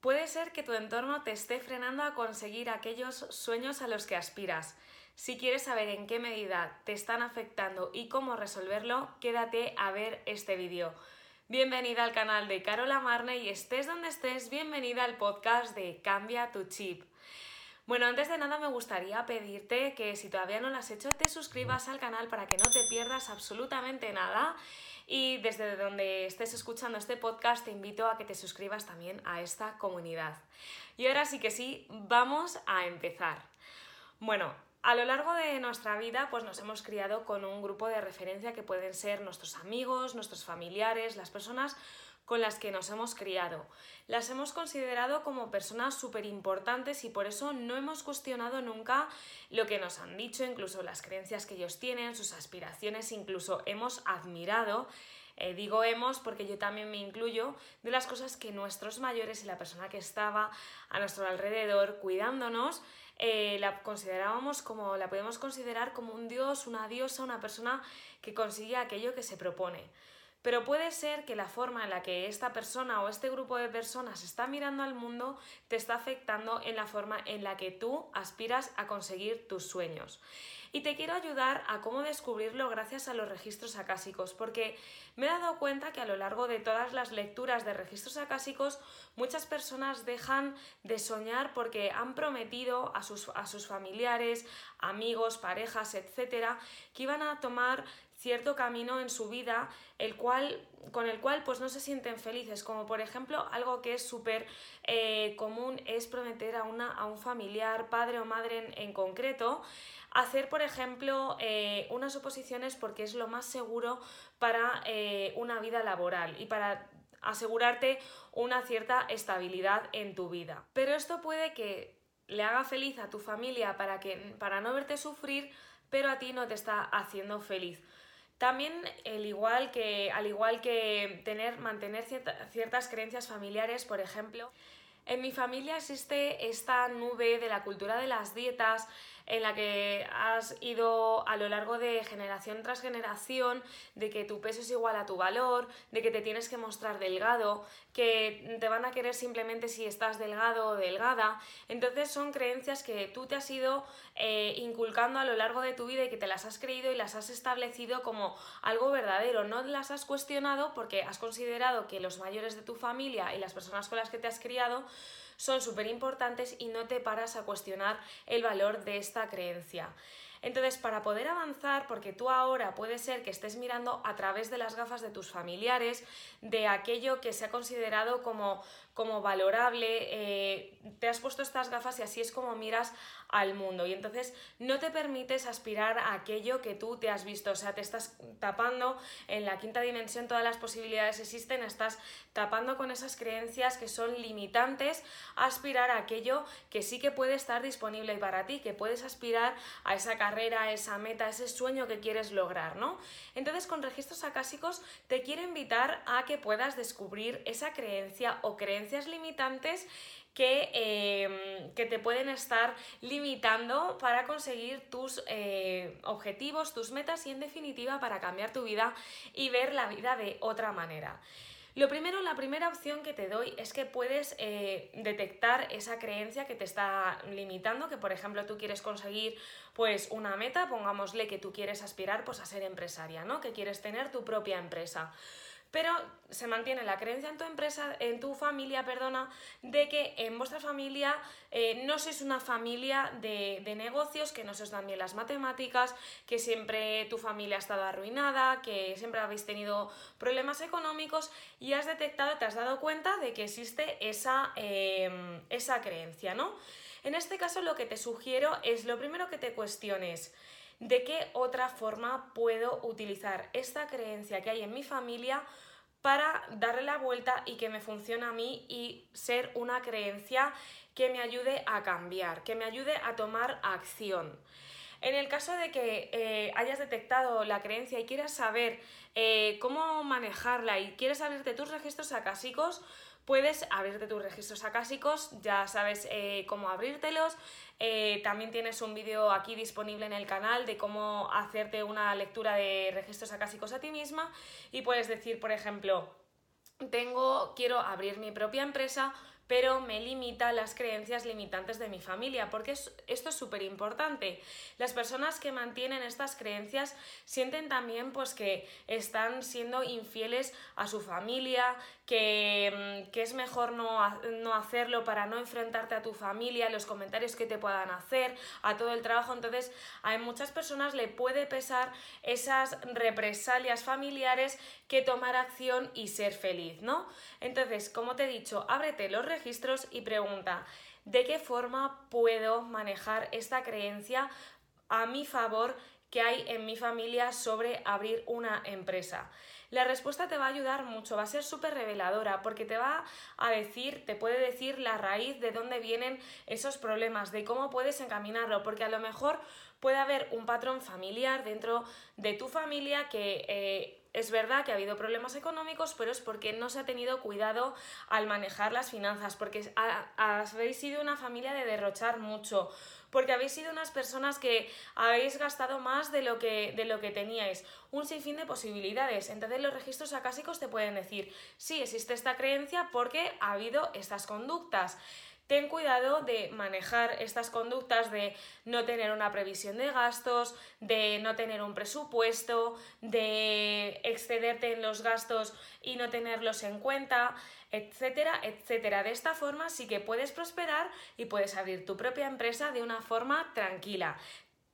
Puede ser que tu entorno te esté frenando a conseguir aquellos sueños a los que aspiras. Si quieres saber en qué medida te están afectando y cómo resolverlo, quédate a ver este vídeo. Bienvenida al canal de Carola Marne y estés donde estés, bienvenida al podcast de Cambia tu chip. Bueno, antes de nada me gustaría pedirte que si todavía no lo has hecho, te suscribas al canal para que no te pierdas absolutamente nada y desde donde estés escuchando este podcast te invito a que te suscribas también a esta comunidad. Y ahora sí que sí, vamos a empezar. Bueno, a lo largo de nuestra vida pues nos hemos criado con un grupo de referencia que pueden ser nuestros amigos, nuestros familiares, las personas con las que nos hemos criado. Las hemos considerado como personas súper importantes y por eso no hemos cuestionado nunca lo que nos han dicho, incluso las creencias que ellos tienen, sus aspiraciones, incluso hemos admirado eh, digo hemos porque yo también me incluyo de las cosas que nuestros mayores y la persona que estaba a nuestro alrededor cuidándonos eh, la considerábamos como, la podemos considerar como un dios, una diosa, una persona que consigue aquello que se propone. Pero puede ser que la forma en la que esta persona o este grupo de personas está mirando al mundo te está afectando en la forma en la que tú aspiras a conseguir tus sueños. Y te quiero ayudar a cómo descubrirlo gracias a los registros acásicos, porque me he dado cuenta que a lo largo de todas las lecturas de registros acásicos muchas personas dejan de soñar porque han prometido a sus, a sus familiares, amigos, parejas, etcétera, que iban a tomar cierto camino en su vida el cual, con el cual pues no se sienten felices, como por ejemplo algo que es súper eh, común es prometer a, una, a un familiar, padre o madre en, concreto, hacer por ejemplo eh, unas oposiciones porque es lo más seguro para eh, una vida laboral y para asegurarte una cierta estabilidad en tu vida. Pero esto puede que le haga feliz a tu familia para, que, para no verte sufrir, pero a ti no te está haciendo feliz. También, el igual que, al igual que tener, mantener ciertas creencias familiares, por ejemplo, en mi familia existe esta nube de la cultura de las dietas, en la que has ido a lo largo de generación tras generación, de que tu peso es igual a tu valor, de que te tienes que mostrar delgado, que te van a querer simplemente si estás delgado o delgada. Entonces son creencias que tú te has ido eh, inculcando a lo largo de tu vida y que te las has creído y las has establecido como algo verdadero. No las has cuestionado porque has considerado que los mayores de tu familia y las personas con las que te has criado son súper importantes y no te paras a cuestionar el valor de esta creencia. Entonces, para poder avanzar, porque tú ahora puede ser que estés mirando a través de las gafas de tus familiares, de aquello que se ha considerado como, como valorable, eh, te has puesto estas gafas y así es como miras al mundo. Y entonces no te permites aspirar a aquello que tú te has visto, o sea, te estás tapando en la quinta dimensión, todas las posibilidades existen, estás tapando con esas creencias que son limitantes aspirar a aquello que sí que puede estar disponible para ti, que puedes aspirar a esa esa meta, ese sueño que quieres lograr, ¿no? Entonces con registros acásicos te quiero invitar a que puedas descubrir esa creencia o creencias limitantes que, em, que te pueden estar limitando para conseguir tus eh, objetivos, tus metas y en definitiva para cambiar tu vida y ver la vida de otra manera. Lo primero, la primera opción que te doy es que puedes eh, detectar esa creencia que te está limitando, que por ejemplo tú quieres conseguir pues una meta, pongámosle que tú quieres aspirar pues a ser empresaria, ¿no? Que quieres tener tu propia empresa pero se mantiene la creencia en tu empresa, en tu familia, perdona, de que en vuestra familia eh, no sois una familia de, de, negocios, que no se os dan bien las matemáticas, que siempre tu familia ha estado arruinada, que siempre habéis tenido problemas económicos y has detectado, te has dado cuenta de que existe esa, em, esa creencia, ¿no? En este caso lo que te sugiero es lo primero que te cuestiones. ¿De qué otra forma puedo utilizar esta creencia que hay en mi familia para darle la vuelta y que me funcione a mí y ser una creencia que me ayude a cambiar, que me ayude a tomar acción? En el caso de que eh, hayas detectado la creencia y quieras saber eh, cómo manejarla y quieres abrirte tus registros acásicos, puedes abrirte tus registros acásicos, ya sabes eh, cómo abrírtelos. Eh, también tienes un vídeo aquí disponible en el canal de cómo hacerte una lectura de registros acásicos a ti misma y puedes decir, por ejemplo, tengo, quiero abrir mi propia empresa, pero me limita las creencias limitantes de mi familia, porque esto es súper importante. Las personas que mantienen estas creencias sienten también pues que están siendo infieles a su familia, que, mm, que es mejor no, no hacerlo para no enfrentarte a tu familia, los comentarios que te puedan hacer, a todo el trabajo. Entonces, a muchas personas le puede pesar esas represalias familiares que tomar acción y ser feliz, ¿no? Entonces, como te he dicho, ábrete los registros y pregunta, ¿de qué forma puedo manejar esta creencia a mi favor que hay en mi familia sobre abrir una empresa? La respuesta te va a ayudar mucho, va a ser súper reveladora porque te va a decir, te puede decir la raíz de dónde vienen esos problemas, de cómo puedes encaminarlo, porque a lo mejor puede haber un patrón familiar dentro de tu familia que... Eh, es verdad que ha habido problemas económicos, pero es porque no se ha tenido cuidado al manejar las finanzas, porque habéis sido una familia de derrochar mucho, porque habéis sido unas personas que habéis gastado más de lo que, de lo que teníais, un sinfín de posibilidades. Entonces los registros acásicos te pueden decir, sí, existe esta creencia porque ha habido estas conductas. Ten cuidado de manejar estas conductas de no tener una previsión de gastos, de no tener un presupuesto, de excederte en los gastos y no tenerlos en cuenta, etcétera, etcétera. De esta forma sí que puedes prosperar y puedes abrir tu propia empresa de una forma tranquila.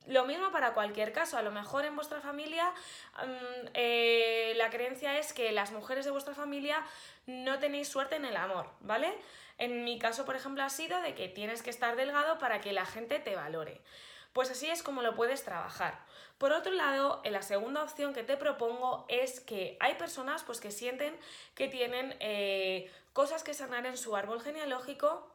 Lo mismo para cualquier caso, a lo mejor en vuestra familia mm, eh, la creencia es que las mujeres de vuestra familia no tenéis suerte en el amor, ¿vale? En mi caso, por ejemplo, ha sido de que tienes que estar delgado para que la gente te valore. Pues así es como lo puedes trabajar. Por otro lado, la segunda opción que te propongo es que hay personas pues, que sienten que tienen eh, cosas que sanar en su árbol genealógico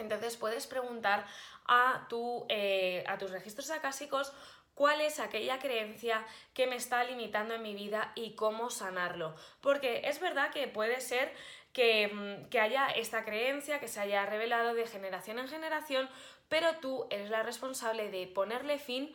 entonces puedes preguntar a, tu, eh, a tus registros acásicos cuál es aquella creencia que me está limitando en mi vida y cómo sanarlo. Porque es verdad que puede ser Mm, que, haya esta creencia que se haya revelado de generación en generación, pero tú eres la responsable de ponerle fin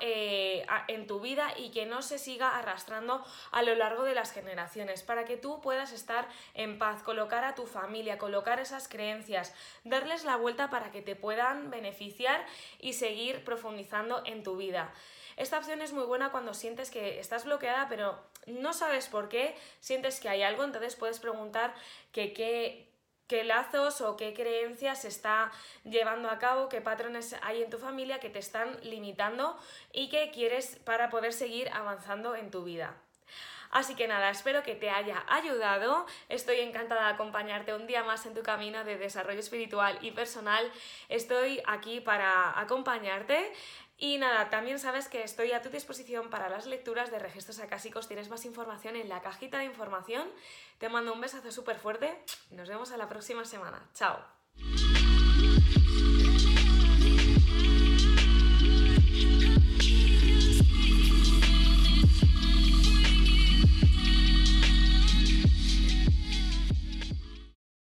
eh, a, en tu vida y que no se siga arrastrando a lo largo de las generaciones, para que tú puedas estar en paz, colocar a tu familia, colocar esas creencias, darles la vuelta para que te puedan beneficiar y seguir profundizando en tu vida. Esta opción es muy buena cuando sientes que estás bloqueada, pero no sabes por qué, sientes que hay algo, entonces puedes preguntar que qué qué lazos o qué creencias está llevando a cabo, qué patrones hay en tu familia que te están limitando y que quieres para poder seguir avanzando en tu vida. Así que nada, espero que te haya ayudado. Estoy encantada de acompañarte un día más en tu camino de desarrollo espiritual y personal. Estoy aquí para acompañarte. Y nada, también sabes que estoy a tu disposición para las lecturas de registros acásicos. Tienes más información en la cajita de información. Te mando un besazo súper fuerte. Nos vemos a la próxima semana. Chao.